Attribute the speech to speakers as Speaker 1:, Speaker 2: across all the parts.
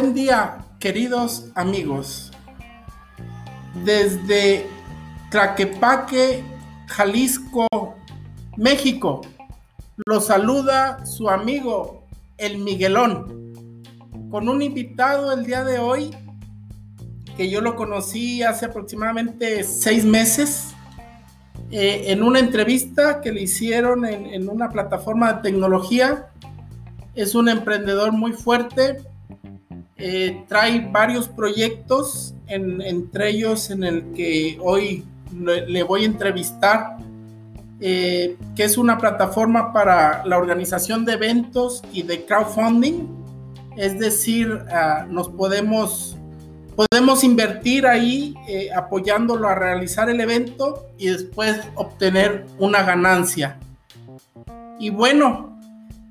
Speaker 1: Buen día, queridos amigos. Desde Tlaquepaque, Jalisco, México, los saluda su amigo el Miguelón, con un invitado el día de hoy que yo lo conocí hace aproximadamente seis meses eh, en una entrevista que le hicieron en una plataforma de tecnología. Es un emprendedor muy fuerte, eh, trae varios proyectos, entre ellos en el que hoy le, voy a entrevistar, eh, que es una plataforma para la organización de eventos y de crowdfunding. Es decir, ah, nos podemos, podemos invertir ahí eh, apoyándolo a realizar el evento y después obtener una ganancia. Y bueno,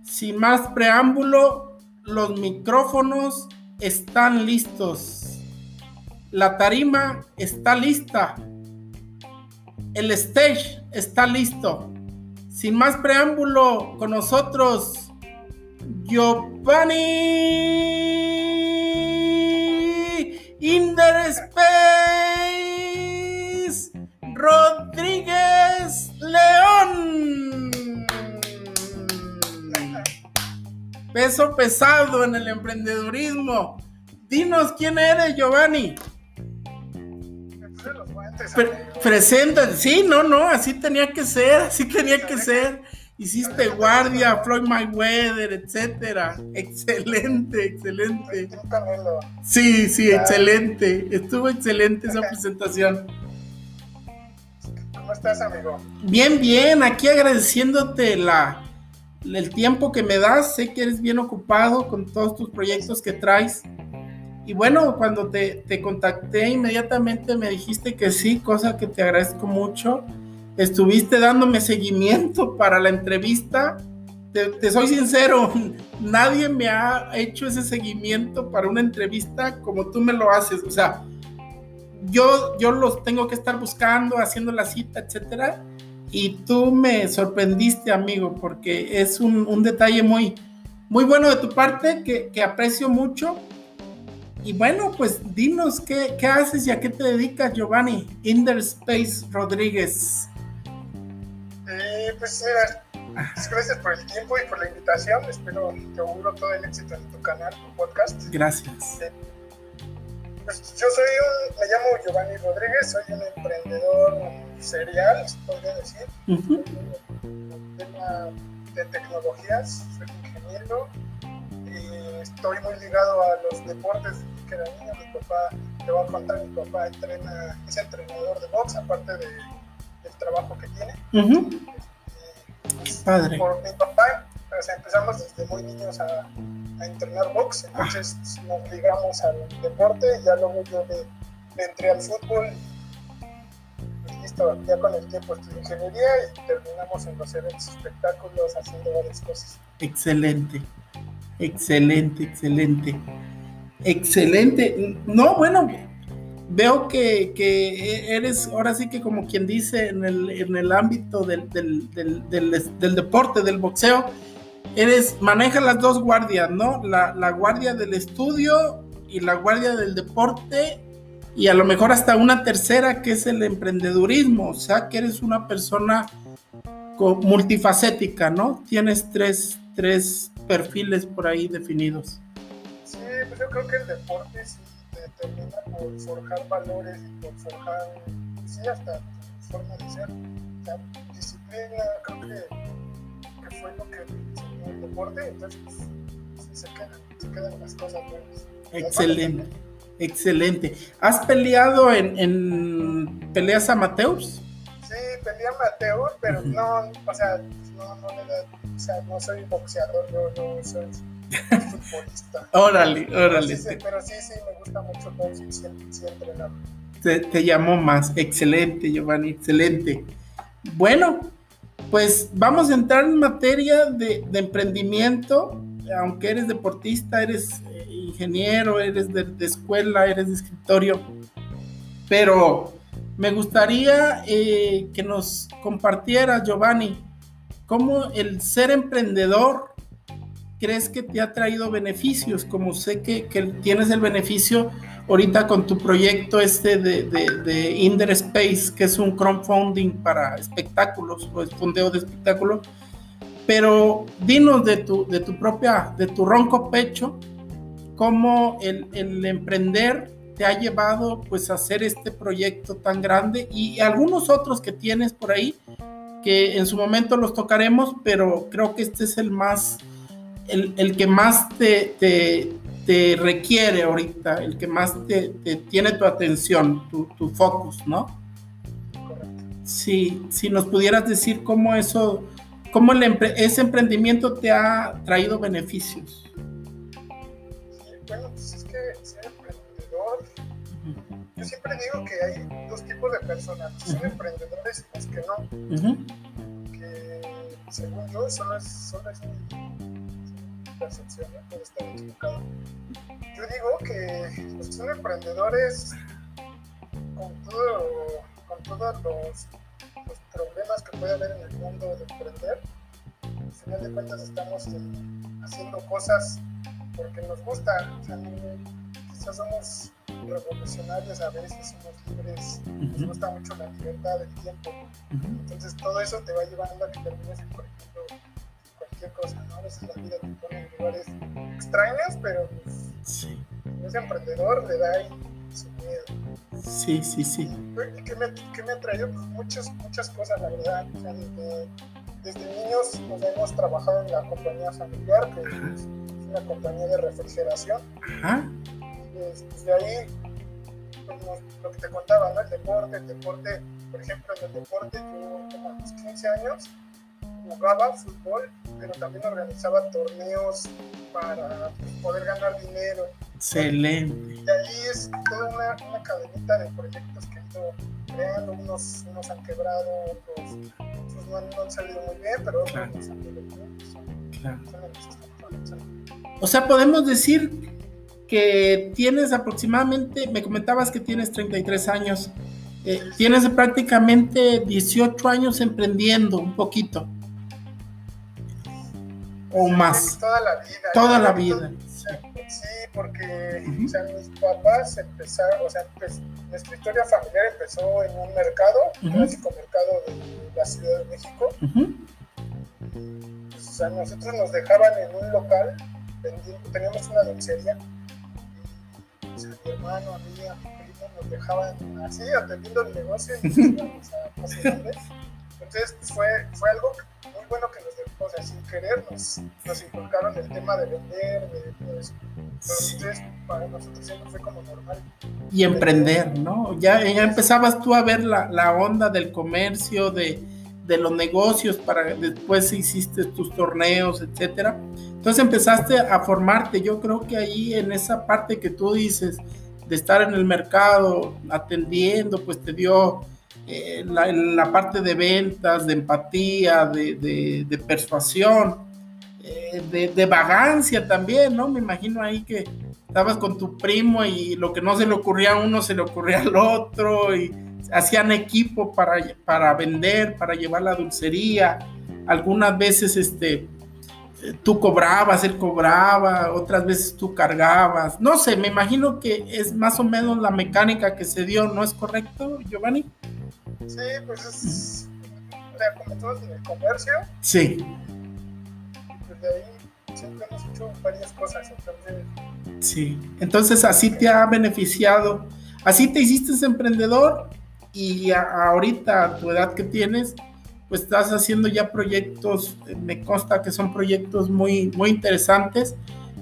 Speaker 1: sin más preámbulo, los micrófonos están listos. La tarima está lista. El stage está listo. Sin más preámbulo, con nosotros, Giovanni Space Rodríguez León. Peso pesado en el emprendedurismo. Dinos quién eres, Giovanni. presenta, sí, no, no, así tenía que ser, así tenía que ser. Hiciste guardia, Floyd Mayweather, etcétera. Excelente, excelente. Sí, sí, excelente. Estuvo excelente esa presentación.
Speaker 2: ¿Cómo estás, amigo?
Speaker 1: Bien, bien, aquí agradeciéndote la, el tiempo que me das. Sé que eres bien ocupado con todos tus proyectos que traes. Y bueno, cuando te, te, contacté inmediatamente me dijiste que sí, cosa que te agradezco mucho. Estuviste dándome seguimiento para la entrevista. Te, soy sincero, nadie me ha hecho ese seguimiento para una entrevista como tú me lo haces. O sea, yo, yo los tengo que estar buscando, haciendo la cita, etcétera y tú me sorprendiste, amigo, porque es un, detalle muy, muy bueno de tu parte que, aprecio mucho. Y bueno, pues dinos qué, haces y a qué te dedicas, Giovanni Space Rodríguez.
Speaker 2: Eh, pues mira, gracias por el tiempo y por la invitación. Espero que auguro todo el éxito en tu canal, tu podcast.
Speaker 1: Gracias.
Speaker 2: Eh, pues yo soy un, me llamo Giovanni Rodríguez, soy un emprendedor serial, se podría decir. tema de tecnologías, soy ingeniero y estoy muy ligado a los deportes que era niño. Mi papá, te voy a contar, mi papá entrena, es entrenador de box, aparte de, del trabajo que tiene.
Speaker 1: Pues, Padre.
Speaker 2: Por mi papá, empezamos desde muy niños a a entrenar box, entonces nos ligamos al deporte, ya luego yo me, entré al fútbol ya con el tiempo estudié ingeniería y terminamos en los eventos espectáculos haciendo varias cosas.
Speaker 1: Excelente, excelente, excelente, excelente. No, bueno, veo que, que, eres ahora sí que como quien dice en el, en el ámbito del, del, del, del deporte, del boxeo eres, maneja las dos guardias, ¿no? La, guardia del estudio y la guardia del deporte y a lo mejor hasta una tercera que es el emprendedurismo, o sea que eres una persona multifacética, ¿no? Tienes tres, tres perfiles por ahí definidos.
Speaker 2: Sí, pues yo creo que el deporte sí te termina por forjar valores y por forjar, sí, hasta forma de ser, disciplina, creo que, que fue lo que el deporte, entonces pues, se, quedan, se quedan las cosas buenas.
Speaker 1: Excelente, excelente. ¿Has peleado en, en peleas amateurs?
Speaker 2: Sí, peleé amateur, pero no, o sea, no, no, o sea, no soy boxeador, yo no soy futbolista.
Speaker 1: órale, órale.
Speaker 2: Pero sí, pero sí, sí, me gusta mucho box y siempre, siempre
Speaker 1: te, te llamó más. Excelente, Giovanni, excelente. Bueno, pues vamos a entrar en materia de, emprendimiento, aunque eres deportista, eres ingeniero, eres de, escuela, eres de escritorio, pero me gustaría eh, que nos compartiera, Giovanni, cómo el ser emprendedor crees que te ha traído beneficios? Como sé que, tienes el beneficio ahorita con tu proyecto este de, de, Inder Space, que es un crowdfunding para espectáculos o el fondeo de espectáculos. Pero dinos de tu, de tu propia, de tu ronco pecho, cómo el, emprender te ha llevado pues a hacer este proyecto tan grande y algunos otros que tienes por ahí que en su momento los tocaremos, pero creo que este es el más, el, que más te, requiere ahorita, el que más te, tiene tu atención, tu, focus, ¿no? Sí, si nos pudieras decir cómo eso, cómo el ese emprendimiento te ha traído beneficios.
Speaker 2: Bueno, pues es que yo siempre digo que hay dos tipos de personas, son emprendedores y los que no. Que según yo solo es, solo es mi percepción, ¿no? puede estar equivocado. Yo digo que los que son emprendedores con, todo, con todos los, los, problemas que puede haber en el mundo de emprender, al final de cuentas estamos haciendo cosas porque nos gusta. O sea, quizás somos revolucionarios a veces, somos libres, nos gusta mucho la libertad del tiempo. Entonces todo eso te va llevando a que termines, por ejemplo, cualquier cosa, ¿no? A veces la vida te pone en lugares extraños, pero pues, sí. ese emprendedor le da ahí su miedo.
Speaker 1: Sí, sí, sí.
Speaker 2: ¿Y qué me, qué me ha traído? Pues muchas, muchas cosas, la verdad. O sea, desde, desde niños nos hemos trabajado en la compañía familiar, que una compañía de refrigeración. Ajá desde ahí, como lo que te contaba, ¿no? El deporte, el deporte, por ejemplo, en el deporte, yo como a los 15 años jugaba fútbol, pero también organizaba torneos para poder ganar dinero.
Speaker 1: Excelente.
Speaker 2: Y ahí es toda una, una cadenita de proyectos que he ido creando, unos, unos han quebrado, otros, no, han, salido muy bien, pero otros han salido bien. claro.
Speaker 1: O sea, podemos decir que tienes aproximadamente, me comentabas que tienes 33 años, eh, tienes prácticamente 18 años emprendiendo un poquito. O más.
Speaker 2: Toda la vida.
Speaker 1: Toda la vida.
Speaker 2: Sí, porque o sea, mis papás empezaron, o sea, pues, nuestra historia familiar empezó en un mercado, un clásico mercado de la Ciudad de México. o sea, nosotros nos dejaban en un local, teníamos una dulcería mi hermano, a mí, a mi primo, nos dejaban así atendiendo el negocio y nos íbamos a Entonces pues, fue, fue algo muy bueno que nos dejó, o sea, sin querer nos, nos inculcaron el tema de vender, de todo eso. Entonces, para nosotros siempre fue como normal.
Speaker 1: Y emprender, ¿no? Ya, ya empezabas tú a ver la, la onda del comercio, de, de los negocios, para después hiciste tus torneos, etcétera. Entonces empezaste a formarte, yo creo que ahí en esa parte que tú dices de estar en el mercado atendiendo, pues te dio eh, la, parte de ventas, de empatía, de, persuasión, eh, de, vagancia también, ¿no? Me imagino ahí que estabas con tu primo y lo que no se le ocurría a uno se le ocurría al otro y hacían equipo para, para vender, para llevar la dulcería. Algunas veces este, tú cobrabas, él cobraba, otras veces tú cargabas. No sé, me imagino que es más o menos la mecánica que se dio, ¿no es correcto, Giovanni?
Speaker 2: Sí, pues es como todos en el comercio.
Speaker 1: Sí.
Speaker 2: Desde ahí siempre hemos hecho varias cosas. Entonces...
Speaker 1: Sí, entonces así te ha beneficiado, así te hiciste emprendedor y ahorita a tu edad que tienes, pues estás haciendo ya proyectos, eh, me consta que son proyectos muy, muy interesantes,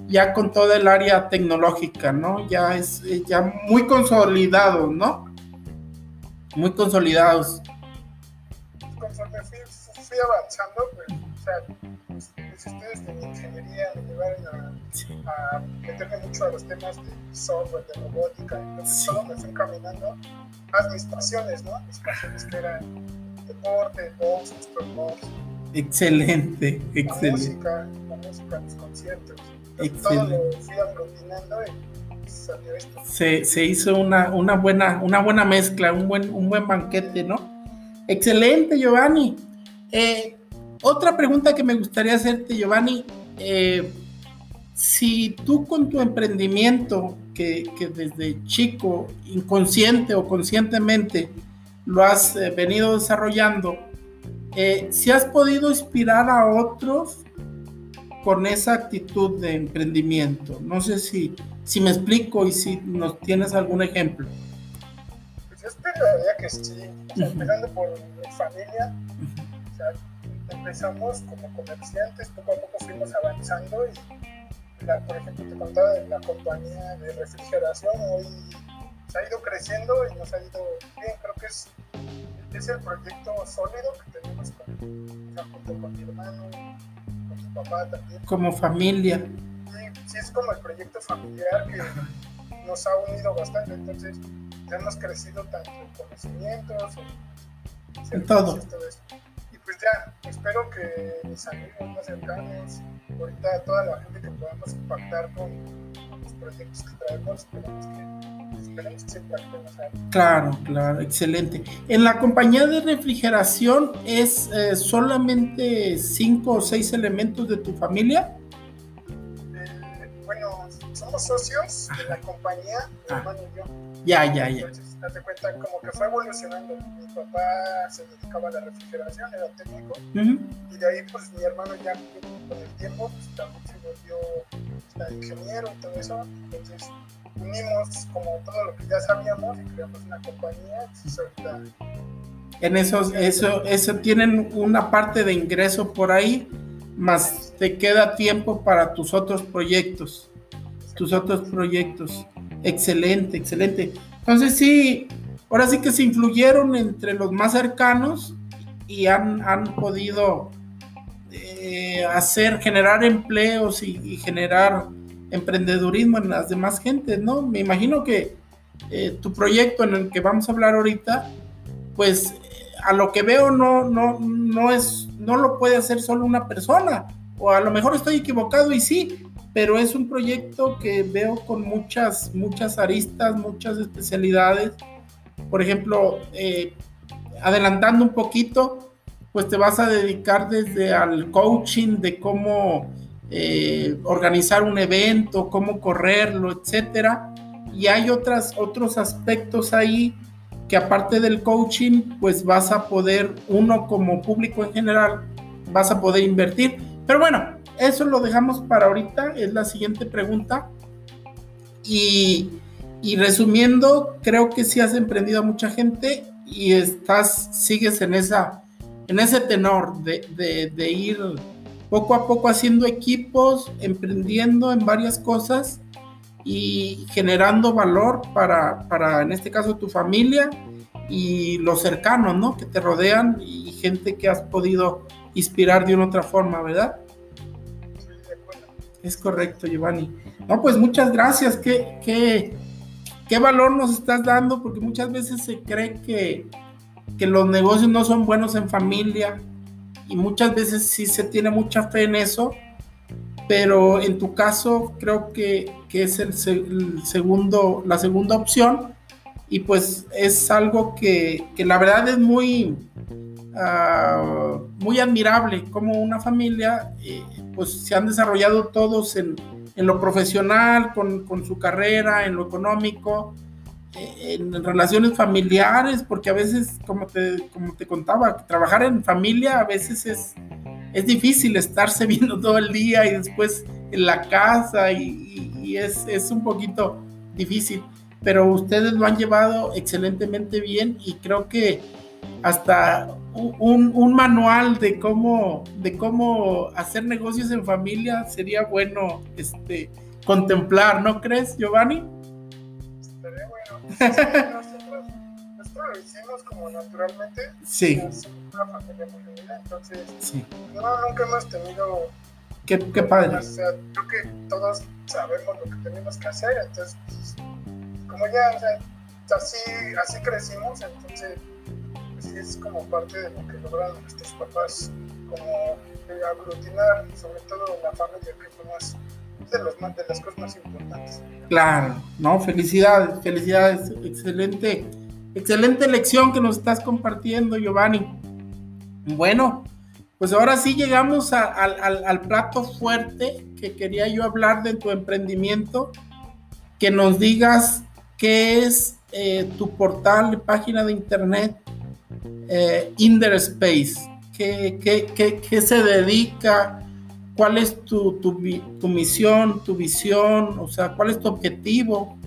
Speaker 1: ya con toda el área tecnológica, ¿no? Ya es eh, ya muy consolidados, ¿no? Muy consolidados.
Speaker 2: Conforme fui, fui avanzando, pues, sea, los, estudios de ingeniería me llevaron a, meterme mucho a los temas de software, de robótica, entonces todo me fue encaminando a mis pasiones, ¿no? Mis pasiones que eran deporte, box,
Speaker 1: Excelente, excelente.
Speaker 2: La música, la música, los conciertos. Excelente. Todo lo fui aglutinando y salió esto.
Speaker 1: Se, se hizo una, una, buena, una buena mezcla, un buen, un buen banquete, ¿no? Excelente, Giovanni. Eh, otra pregunta que me gustaría hacerte, Giovanni. Eh, si tú con tu emprendimiento, que, desde chico, inconsciente o conscientemente, lo has eh, venido desarrollando, eh, si has podido inspirar a otros con esa actitud de emprendimiento. No sé si, si me explico y si nos tienes algún ejemplo.
Speaker 2: Pues yo esperaría que sí, empezando por mi familia, empezamos como comerciantes, poco a poco fuimos avanzando y, por ejemplo, te contaba de la compañía de refrigeración, hoy se ha ido creciendo y nos ha ido bien, creo que es, es el proyecto sólido que tenemos con, con mi hermano,
Speaker 1: como familia.
Speaker 2: Sí, es como el proyecto familiar que nos ha unido bastante. Entonces, hemos crecido tanto en conocimientos,
Speaker 1: en, todo.
Speaker 2: Y pues ya, espero que mis más cercanos, ahorita toda la gente que podamos impactar con, los proyectos que traemos, esperemos que
Speaker 1: Claro, claro, excelente. En la compañía de refrigeración es eh, solamente cinco o seis elementos de tu familia.
Speaker 2: Somos socios de la compañía, mi ah. hermano y yo.
Speaker 1: Ya, ya, ya.
Speaker 2: Entonces, date cuenta como que fue evolucionando. Mi papá se dedicaba a la refrigeración, era técnico, y de ahí pues mi hermano ya con el tiempo pues, también se volvió ingeniero y todo eso. Entonces unimos como todo lo que ya sabíamos y creamos una compañía.
Speaker 1: En esos, eso, eso tienen una parte de ingreso por ahí, más te queda tiempo para tus otros proyectos. Tus otros proyectos. Excelente, excelente. Entonces sí, ahora sí que se influyeron entre los más cercanos y han, han podido eh, hacer, generar empleos y generar emprendedurismo en las demás gentes, ¿no? Me imagino que eh, tu proyecto en el que vamos a hablar ahorita, pues a lo que veo no, no, no es, no lo puede hacer solo una persona, o a lo mejor estoy equivocado y sí, pero es un proyecto que veo con muchas, muchas aristas, muchas especialidades. Por ejemplo, eh, adelantando un poquito, pues te vas a dedicar desde al coaching de cómo eh, organizar un evento, cómo correrlo, etcétera. Y hay otras, otros aspectos ahí que aparte del coaching, pues vas a poder, uno como público en general, vas a poder invertir. Pero bueno, eso lo dejamos para ahorita, es la siguiente pregunta. Y, y resumiendo, creo que sí has emprendido a mucha gente y estás, sigues en esa, en ese tenor de, de, ir poco a poco haciendo equipos, emprendiendo en varias cosas y generando valor para, para, en este caso, tu familia y los cercanos, ¿no? Que te rodean y gente que has podido inspirar de una otra forma, ¿verdad? Es correcto, Giovanni. No, pues muchas gracias. ¿Qué, qué, qué valor nos estás dando? Porque muchas veces se cree que, que los negocios no son buenos en familia, y muchas veces sí se tiene mucha fe en eso, pero en tu caso creo que, que es el, segundo, la segunda opción y pues es algo que, que la verdad es muy, uh, muy admirable como una familia eh, pues se han desarrollado todos en, en lo profesional, con, con, su carrera, en lo económico, en relaciones familiares, porque a veces, como te, como te contaba, trabajar en familia a veces es, es difícil estarse viendo todo el día y después en la casa y, y es, es, un poquito difícil, pero ustedes lo han llevado excelentemente bien y creo que hasta un, un, manual de cómo, de cómo hacer negocios en familia sería bueno este, contemplar, ¿no crees, Giovanni?
Speaker 2: nosotros, nosotros, lo hicimos como naturalmente.
Speaker 1: Sí.
Speaker 2: una familia muy unida, entonces sí. no, nunca hemos tenido...
Speaker 1: Qué, qué padre.
Speaker 2: O sea, creo que todos sabemos lo que tenemos que hacer, entonces, pues, como ya, o sea, así, así crecimos, entonces, es como parte de lo que lograron nuestros papás, como aglutinar, sobre todo la familia, que fue más de, los, de las cosas más importantes.
Speaker 1: Claro, no, felicidades, felicidades, excelente, excelente lección que nos estás compartiendo, Giovanni. Bueno, pues ahora sí llegamos al plato fuerte que quería yo hablar de tu emprendimiento, que nos digas qué es eh, tu portal, página de internet, eh, Space, ¿Qué, qué, qué, se dedica, cuál es tu, tu, tu, misión, tu visión, o sea, cuál es tu objetivo.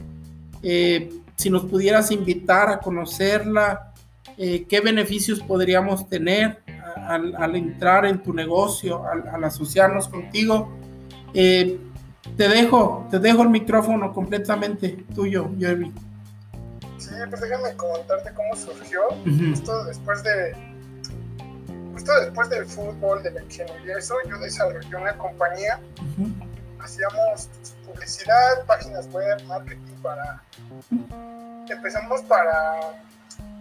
Speaker 1: Eh, si nos pudieras invitar a conocerla, eh, qué beneficios podríamos tener al, entrar en tu negocio, al, asociarnos contigo. Eh, te dejo, te dejo el micrófono completamente tuyo, Jerry.
Speaker 2: Sí, pues déjame contarte cómo surgió. Esto después de justo después del fútbol, de la ingeniería, eso, yo desarrollé una compañía. Hacíamos publicidad, páginas web, marketing para. Empezamos para,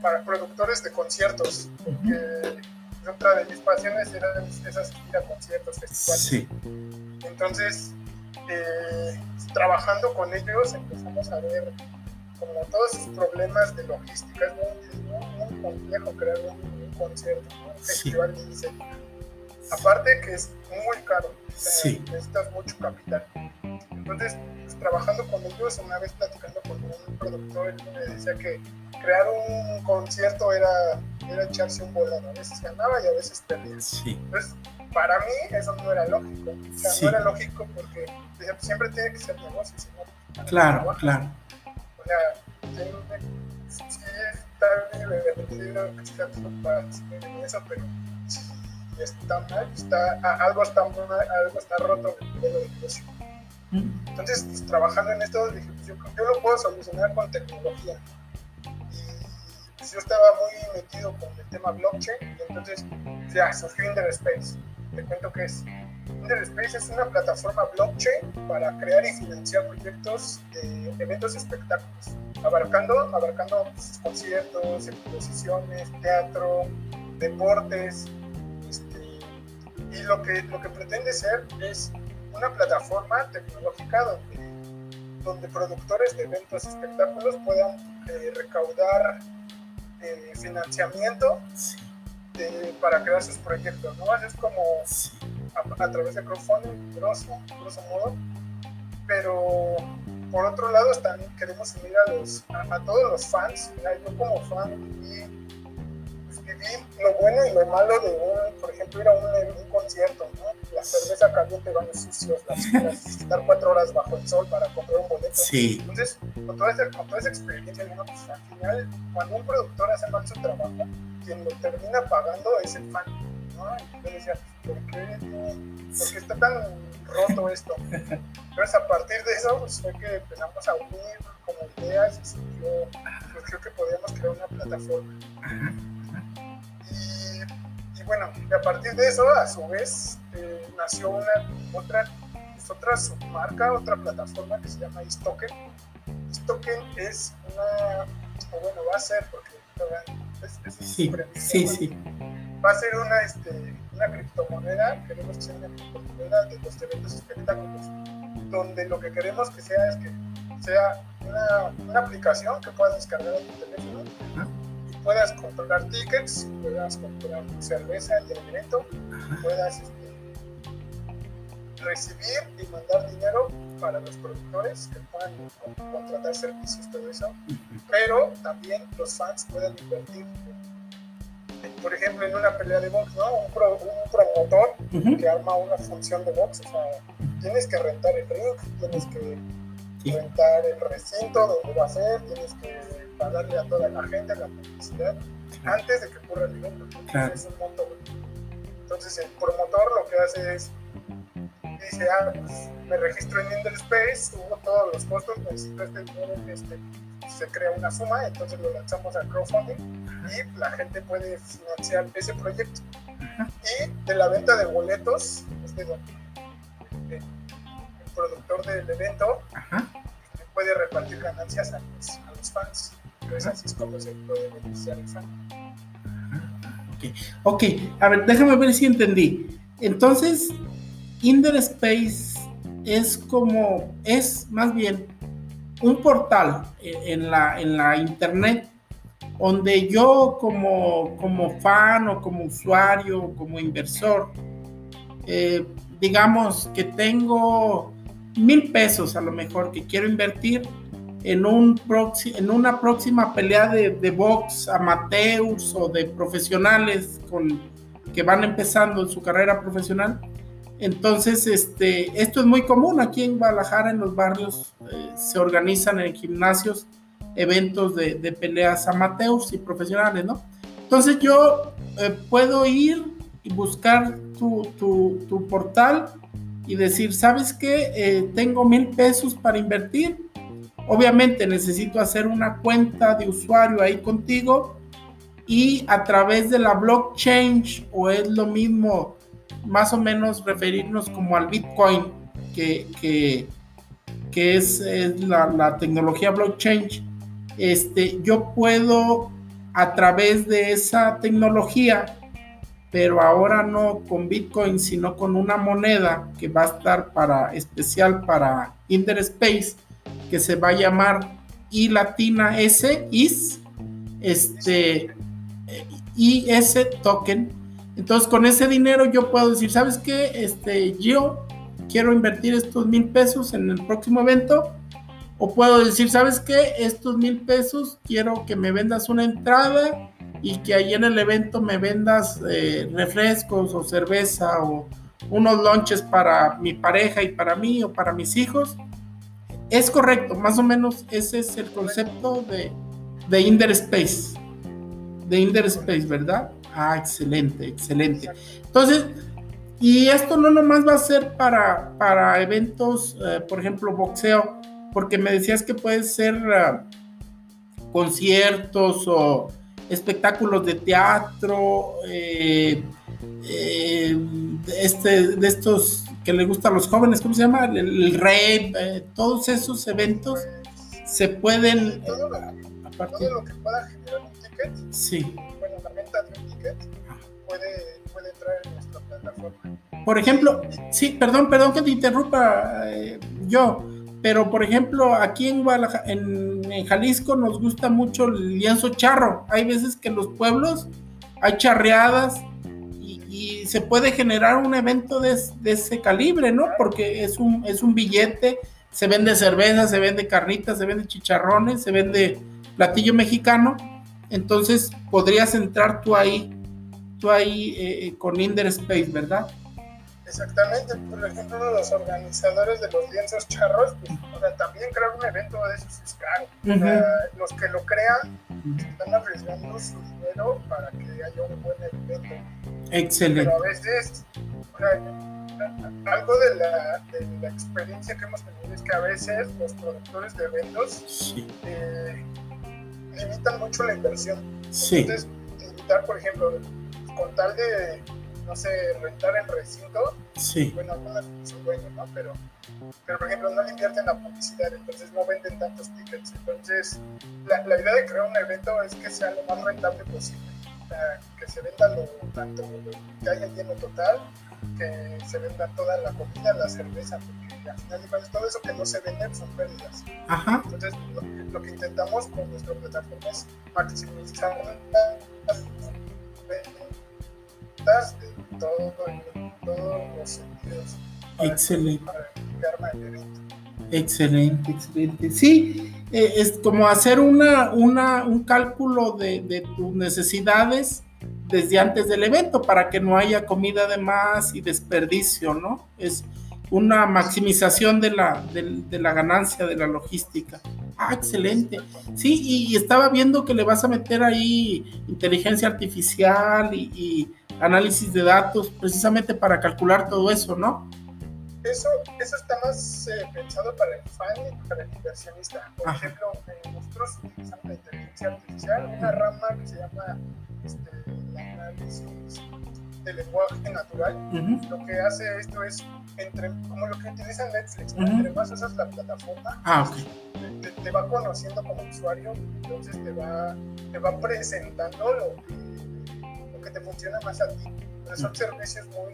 Speaker 2: para productores de conciertos, porque otra de mis pasiones era esas ir a conciertos, festivales. Sí. Entonces, eh, trabajando con ellos empezamos a ver como todos sus problemas de logística. Es muy, muy, complejo crear un, concierto, un festival de diseño. Aparte que es muy caro, necesitas mucho capital. Entonces, pues, trabajando con ellos, una vez platicando con un productor, él me decía que crear un concierto era, era echarse un volado. A veces ganaba y a veces perdía. Entonces, para mí eso no era lógico. O sea, no era lógico porque siempre tiene que ser negocio.
Speaker 1: claro, claro.
Speaker 2: O sea, siempre, sí está divertido para eso, pero si está mal, está, algo, está, algo está roto. Entonces, pues, trabajando en esto, dije, pues, yo, yo lo puedo solucionar con tecnología. Y pues, yo estaba muy metido con el tema blockchain, y entonces ya surgió Interspace. Te cuento que es. Interspace es una plataforma blockchain para crear y financiar proyectos de eventos y espectáculos, abarcando, abarcando pues, conciertos, exposiciones, teatro, deportes. Este, y lo que, lo que pretende ser es una plataforma tecnológica donde, donde productores de eventos y espectáculos puedan eh, recaudar eh, financiamiento para crear sus proyectos, ¿no? Es como a, través de crowdfunding, grosso, grosso modo, pero por otro lado también queremos unir a, los, a, todos los fans, yo como fan y lo bueno y lo malo de un, por ejemplo, ir a un, un concierto, ¿no? La cerveza caliente, baños sucios, las, estar cuatro horas bajo el sol para comprar un boleto.
Speaker 1: Sí.
Speaker 2: Entonces, con toda, esa, con toda esa experiencia, ¿no? pues, al final, cuando un productor hace mal su trabajo, quien lo termina pagando es el fan. ¿No? Y yo decía, ¿por qué, ¿por qué está tan roto esto? Entonces, a partir de eso, pues, fue que empezamos a unir como ideas y surgió, surgió que podíamos crear una plataforma bueno, y a partir de eso, a su vez, eh, nació una otra, pues, otra submarca, otra plataforma que se llama Istoken. Istoken es una, o bueno, va a ser, porque es, es
Speaker 1: sí, sí, sí.
Speaker 2: Va a ser una, este, una criptomoneda, queremos que sea una criptomoneda de los eventos espectáculos, donde lo que queremos que sea es que sea una, una aplicación que puedas descargar en tu teléfono puedas comprar tickets, puedas comprar cerveza y alimento, puedas este, recibir y mandar dinero para los productores que puedan contratar servicios, todo eso, pero también los fans puedan invertir. Por ejemplo, en una pelea de box, ¿no? Un, promotor que arma una función de box, o sea, tienes que rentar el ring, tienes que rentar el recinto donde va a ser, tienes que para darle a toda la gente la publicidad antes de que ocurra el evento. Entonces, es un monto. Entonces, el promotor lo que hace es dice, ah, pues me registro en Space, hubo todos los costos, necesito este dinero, este, se crea una suma, entonces lo lanzamos al crowdfunding y la gente puede financiar ese proyecto. Y de la venta de boletos, este, el, productor del evento puede repartir ganancias a los fans así es como se puede beneficiar el fan. Okay.
Speaker 1: ok, a ver, déjame ver si entendí. Entonces, Inder Space es como, es más bien un portal en la, en la internet donde yo como, como fan o como usuario, como inversor, eh, digamos que tengo mil pesos a lo mejor que quiero invertir en, un en una próxima pelea de, de box amateurs o de profesionales con, que van empezando en su carrera profesional. Entonces, este, esto es muy común aquí en Guadalajara, en los barrios, eh, se organizan en gimnasios eventos de, de, peleas amateurs y profesionales, ¿no? Entonces yo eh, puedo ir y buscar tu, tu, tu, portal y decir, ¿sabes qué? Eh, tengo mil pesos para invertir. Obviamente necesito hacer una cuenta de usuario ahí contigo y a través de la blockchain o es lo mismo más o menos referirnos como al Bitcoin que, que, que es, es la, la, tecnología blockchain este, yo puedo a través de esa tecnología, pero ahora no con Bitcoin, sino con una moneda que va a estar para especial para Interspace, que se va a llamar I latina S, IS, este, IS token. Entonces, con ese dinero yo puedo decir, ¿sabes qué? Este, yo quiero invertir estos mil pesos en el próximo evento o puedo decir, ¿sabes qué? Estos mil pesos quiero que me vendas una entrada y que ahí en el evento me vendas eh, refrescos o cerveza o unos lunches para mi pareja y para mí o para mis hijos. Es correcto, más o menos ese es el concepto de, de Inder Space. De Inder Space, ¿verdad? Ah, excelente, excelente. Entonces, y esto no nomás va a ser para, para eventos, eh, por ejemplo, boxeo porque me decías que puede ser uh, conciertos o espectáculos de teatro, eh, eh, este, de estos que le gustan a los jóvenes, ¿cómo se llama? El, el rap, eh, todos esos eventos se pueden...
Speaker 2: Todo, todo, lo que pueda generar un ticket,
Speaker 1: sí.
Speaker 2: bueno, la venta de un ticket puede, puede entrar en nuestra plataforma.
Speaker 1: Por ejemplo, sí, perdón, perdón que te interrumpa yo pero, por ejemplo, aquí en, Jalisco nos gusta mucho el lienzo charro. Hay veces que en los pueblos hay charreadas y, se puede generar un evento de, ese calibre, ¿no? Porque es un, es un billete, se vende cerveza, se vende carnitas, se vende chicharrones, se vende platillo mexicano. Entonces podrías entrar tú ahí, tú ahí eh, con Inder Space, ¿verdad?
Speaker 2: Exactamente, por ejemplo, los organizadores de los lienzos charros, pues, también crear un evento de esos es caro. los que lo crean están arriesgando su dinero para que haya un buen evento.
Speaker 1: Excelente.
Speaker 2: Pero a veces, algo de la, de la, experiencia que hemos tenido es que a veces los productores de eventos eh, limitan mucho la inversión. Entonces, limitar, por ejemplo, con tal de no sé, rentar el recinto.
Speaker 1: Sí.
Speaker 2: Bueno, algunas son dueños, ¿no? Pero, pero, por ejemplo, no le invierten la publicidad, entonces no venden tantos tickets. Entonces, la, la idea de crear un evento es que sea lo más rentable posible. que se venda lo, tanto que haya lleno total, que se venda toda la comida, la cerveza, porque al final de cuentas todo eso que no se vende son pérdidas.
Speaker 1: Ajá.
Speaker 2: Entonces, lo, lo, que intentamos con nuestra plataforma es maximizar de todo, todos los sentidos.
Speaker 1: Excelente. Excelente, excelente. Sí, eh, es como hacer una, una, un cálculo de, de, tus necesidades desde antes del evento para que no haya comida de más y desperdicio, ¿no? Es una maximización de la, de, de la ganancia de la logística. Ah, excelente. Sí, y, y, estaba viendo que le vas a meter ahí inteligencia artificial y, y análisis de datos, precisamente para calcular todo eso, ¿no?
Speaker 2: Eso, eso está más eh, pensado para el fan y para el inversionista. Por ejemplo, eh, nosotros utilizamos la inteligencia artificial, una rama que se llama este, análisis de lenguaje natural. Uh -huh. Lo que hace esto es, entre, como lo que utiliza Netflix, uh -huh. entre más usas la plataforma,
Speaker 1: ah, okay.
Speaker 2: te, te, va conociendo como usuario, entonces te va, te va presentando lo que que te funciona más a ti. Pero son servicios muy,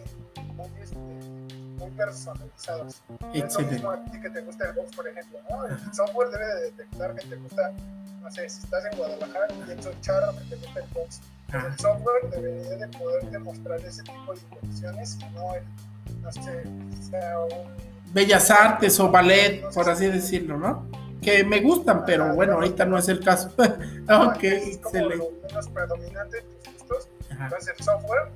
Speaker 2: muy, este, muy personalizados. Es lo mismo a ti que te gusta el box, por ejemplo. ¿no? El software debe de detectar que te gusta, no sé, si estás en Guadalajara y es un charro que te gusta el box, pues el software debería de poder demostrar ese tipo de condiciones y no el, no sé, sea un...
Speaker 1: Bellas Artes o ballet, por así decirlo, ¿no? Que me gustan, pero bueno, ahorita no es el caso. ok,
Speaker 2: es como lo menos predominante en Entonces el software,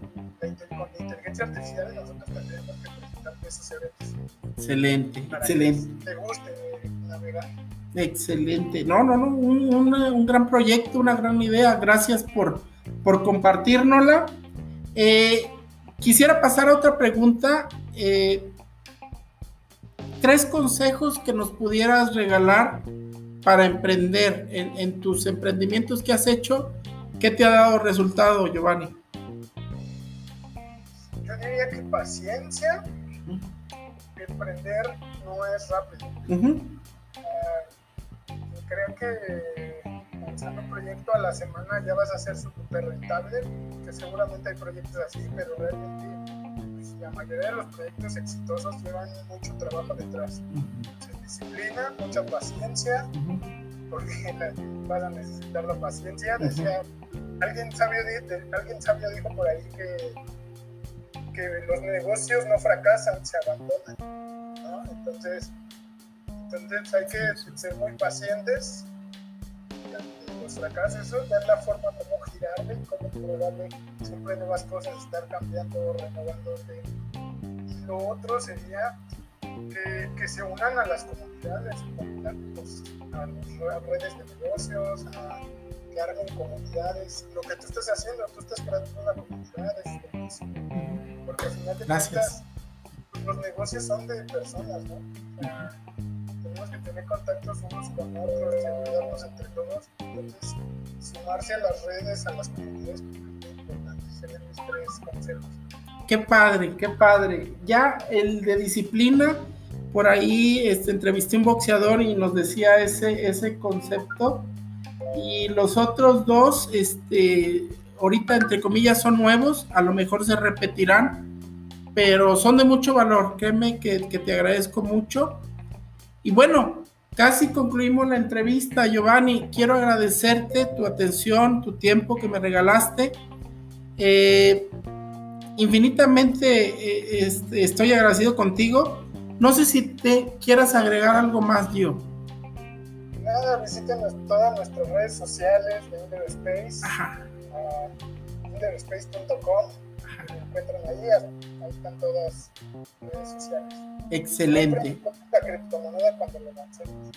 Speaker 2: con la inteligencia artificial, nosotros tendremos que presentar eventos.
Speaker 1: Excelente, excelente.
Speaker 2: Que te guste navegar.
Speaker 1: Excelente. No, no, no, un, un, gran proyecto, una gran idea. Gracias por, por compartirnosla. Eh, quisiera pasar a otra pregunta. Eh, tres consejos que nos pudieras regalar para emprender en, tus emprendimientos que has hecho. ¿Qué te ha dado resultado, Giovanni?
Speaker 2: Yo diría que paciencia. Emprender no es rápido. Ah, creo que lanzando un proyecto a la semana ya vas a ser súper rentable, que seguramente hay proyectos así, pero realmente la mayoría de los proyectos exitosos llevan mucho trabajo detrás. Mucha disciplina, mucha paciencia, porque vas a necesitar la paciencia. Decía, alguien sabio, alguien sabio dijo por ahí que, que los negocios no fracasan, se abandonan. ¿no? Entonces, entonces hay que ser muy pacientes los fracasos, ver la forma como girarle, cómo probarle siempre nuevas cosas, estar cambiando, renovándote. Y lo otro sería que, que se unan a las comunidades, pues, a las redes de negocios, a que armen comunidades. Lo que tú estás haciendo, tú estás creando una comunidad, es porque al final de cuentas los negocios son de personas, ¿no? tenemos que tener contactos unos con otros ayudarnos entre todos. Entonces, sumarse a las redes, a las comunidades, es muy importante. Serían mis tres consejos.
Speaker 1: Qué padre, qué padre. Ya el de disciplina, por ahí este, entrevisté a un boxeador y nos decía ese, ese concepto. Y los otros dos, este, ahorita entre comillas son nuevos, a lo mejor se repetirán, pero son de mucho valor. Créeme que, que te agradezco mucho. Y bueno, casi concluimos la entrevista, Giovanni. Quiero agradecerte tu atención, tu tiempo que me regalaste. Eh, infinitamente eh, estoy agradecido contigo. No sé si te quieras agregar algo más, Gio.
Speaker 2: Nada, visiten todas nuestras redes sociales de Underspace, uh, underspace.com encuentran ahí, ahí están todas las redes sociales.
Speaker 1: Excelente.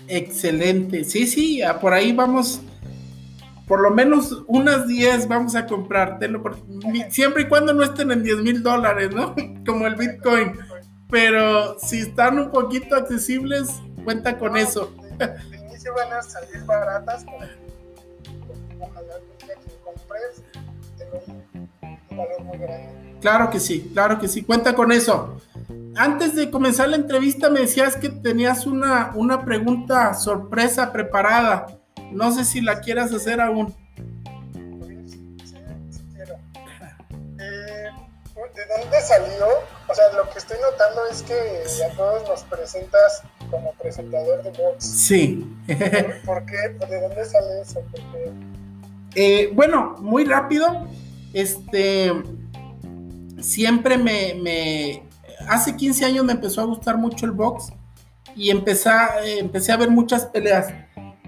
Speaker 1: Excelente. Sí, sí, por ahí vamos, por lo menos unas 10 vamos a comprártelo, siempre y cuando no estén en 10 mil dólares, ¿no? Como el Bitcoin. Pero si están un poquito accesibles, cuenta con eso.
Speaker 2: De, inicio van a salir baratas, ojalá que compres, un valor muy grande.
Speaker 1: Claro que sí, claro que sí, cuenta con eso. Antes de comenzar la entrevista me decías que tenías una, una pregunta sorpresa preparada. No sé si la quieras hacer aún.
Speaker 2: Sí, sí, quiero. Eh, ¿De dónde salió? O sea, lo que estoy notando es que a todos nos presentas como presentador de Vox.
Speaker 1: Sí.
Speaker 2: ¿Por, qué? ¿De dónde sale eso?
Speaker 1: Eh, bueno, muy rápido. Este siempre me, hace 15 años me empezó a gustar mucho el box y empecé, empecé a ver muchas peleas.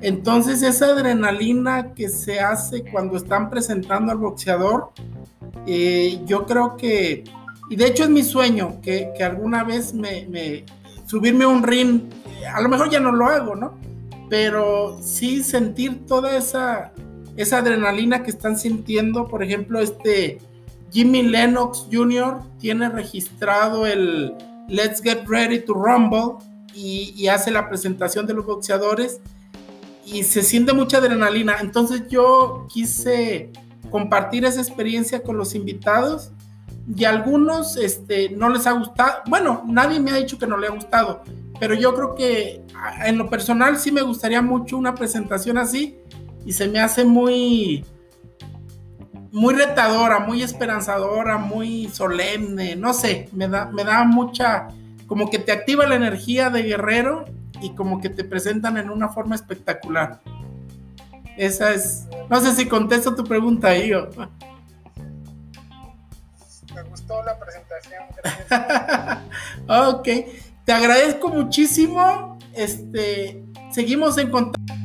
Speaker 1: Entonces esa adrenalina que se hace cuando están presentando al boxeador, eh, yo creo que, y de hecho es mi sueño, que, alguna vez me, subirme un ring, a lo mejor ya no lo hago, ¿no? Pero sí sentir toda esa, esa adrenalina que están sintiendo, por ejemplo, este Jimmy Lennox Jr. tiene registrado el Let's Get Ready to Rumble y, hace la presentación de los boxeadores y se siente mucha adrenalina. Entonces yo quise compartir esa experiencia con los invitados y a algunos este, no les ha gustado. Bueno, nadie me ha dicho que no le ha gustado, pero yo creo que en lo personal sí me gustaría mucho una presentación así y se me hace muy muy retadora, muy esperanzadora, muy solemne, no sé, me da, me da mucha, como que te activa la energía de guerrero y como que te presentan en una forma espectacular. Esa es. No sé si contesto tu pregunta ahí
Speaker 2: o. Me gustó la presentación. Gracias.
Speaker 1: ok. Te agradezco muchísimo. Este. Seguimos en contacto.